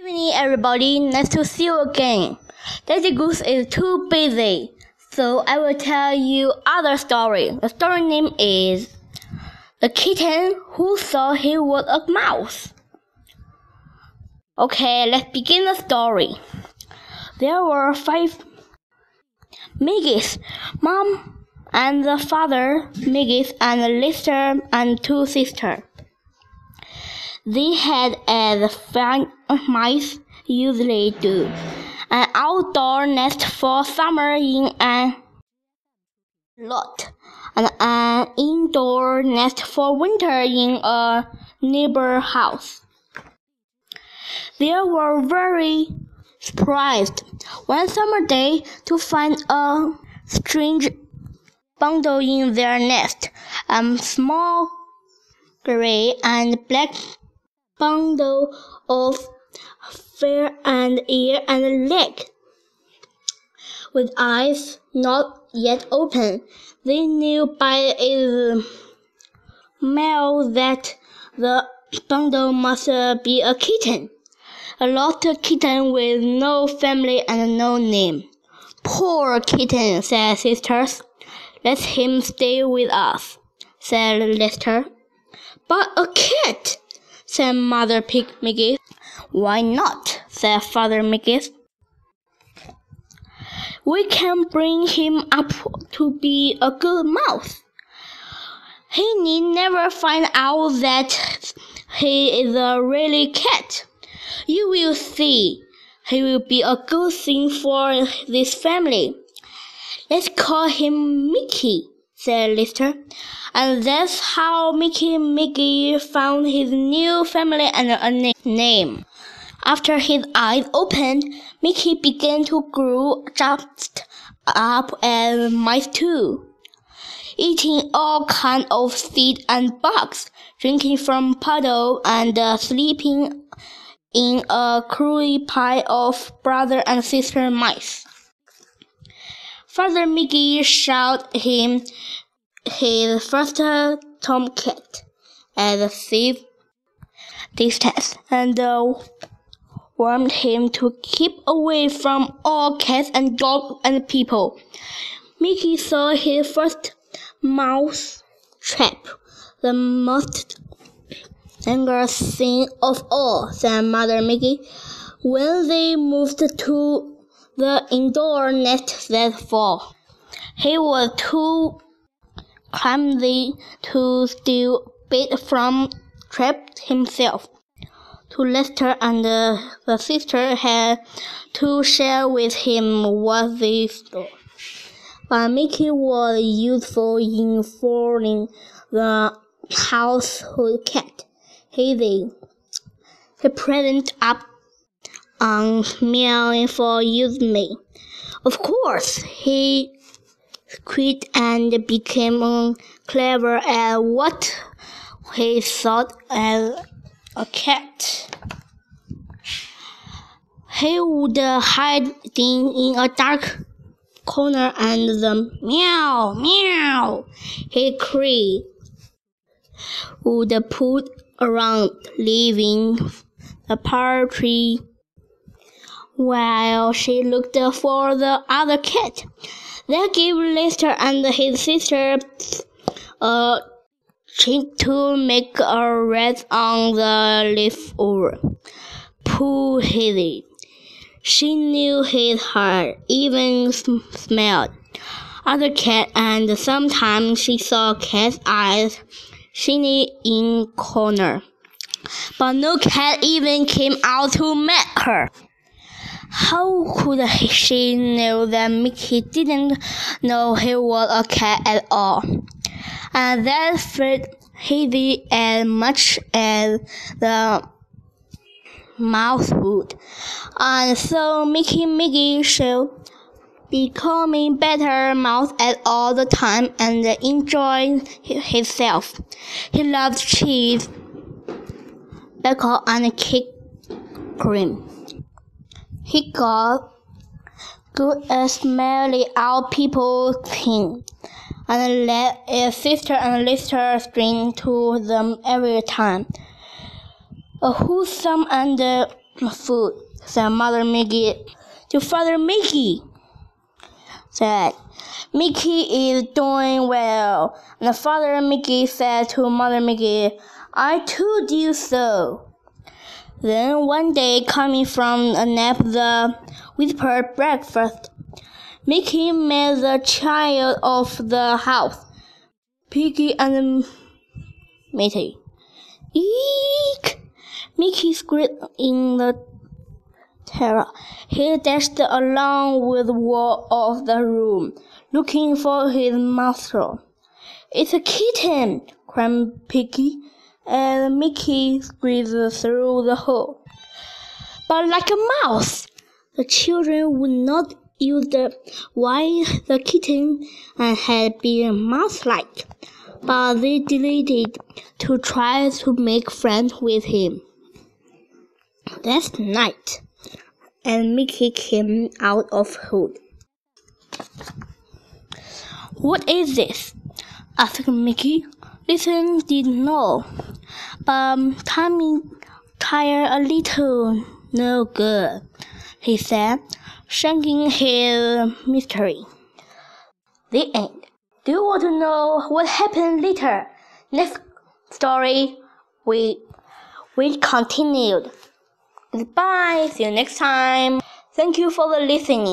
evening, everybody. Nice to see you again. Daddy Goose is too busy, so I will tell you other story. The story name is The Kitten Who Thought He Was a Mouse. Okay, let's begin the story. There were five Miggies, mom and the father, Miggies and a Lister and two sisters. They had, as fine mice usually do, an outdoor nest for summer in a lot, and an indoor nest for winter in a neighbor house. They were very surprised one summer day to find a strange bundle in their nest, a small gray and black bundle of fur and ear and leg. With eyes not yet open, they knew by its smell that the bundle must be a kitten. A lost kitten with no family and no name. Poor kitten, said sisters. Let him stay with us, said Lester. But a cat, said Mother Pig Miggy. Why not? said Father Miggy. We can bring him up to be a good mouse. He need never find out that he is a really cat. You will see. He will be a good thing for this family. Let's call him Mickey, said Lister. And that's how Mickey Mickey found his new family and a name. After his eyes opened, Mickey began to grow just up as mice too, eating all kinds of seeds and bugs, drinking from puddle and uh, sleeping in a cruel pile of brother and sister mice. Father Mickey showed him his first tomcat at a safe distance and uh, warned him to keep away from all cats and dogs and people. Mickey saw his first mouse trap, the most dangerous thing of all, said Mother Mickey. When they moved to the indoor nest that fall, he was too clumsy to steal bait from trap himself. To Lister and the sister had to share with him what they stole. But Mickey was useful in following the household cat, Hazy. He present up on meowing for use me. Of course, he quit and became clever at what he thought as a cat. He would hide in a dark corner and the meow meow he cried would put around leaving the party while she looked for the other cat. That gave Lester and his sister uh, a chance to make a rest on the leaf over. Poor Haley. She knew his heart, even smelled other cat, and sometimes she saw cat's eyes shining in corner. But no cat even came out to meet her. How could she know that Mickey didn't know he was a cat at all? And that felt heavy as much as the mouse would. And so Mickey Mickey should becoming better mouse at all the time and enjoy himself. He loved cheese, bacon, and cake cream. He got good at smelling out people's things and let his sister and Lister string to them every time. A wholesome and food, said Mother Mickey to Father Mickey. Said, Mickey is doing well. And Father Mickey said to Mother Mickey, I too do so. Then one day, coming from a nap, the whispered breakfast, Mickey met the child of the house, Piggy and Mitty. Eek! Mickey screamed in the terror. He dashed along with the wall of the room, looking for his master. It's a kitten! cried Piggy, and Mickey squeezed through the hole. But like a mouse, the children would not use the why the kitten uh, had been mouse-like, but they deleted to try to make friends with him. That night, and Mickey came out of hood. What is this? asked Mickey. Listen did know, but Tommy tired a little. No good, he said, shaking his mystery. The end. Do you want to know what happened later? Next story, we we continued. Goodbye. See you next time. Thank you for the listening.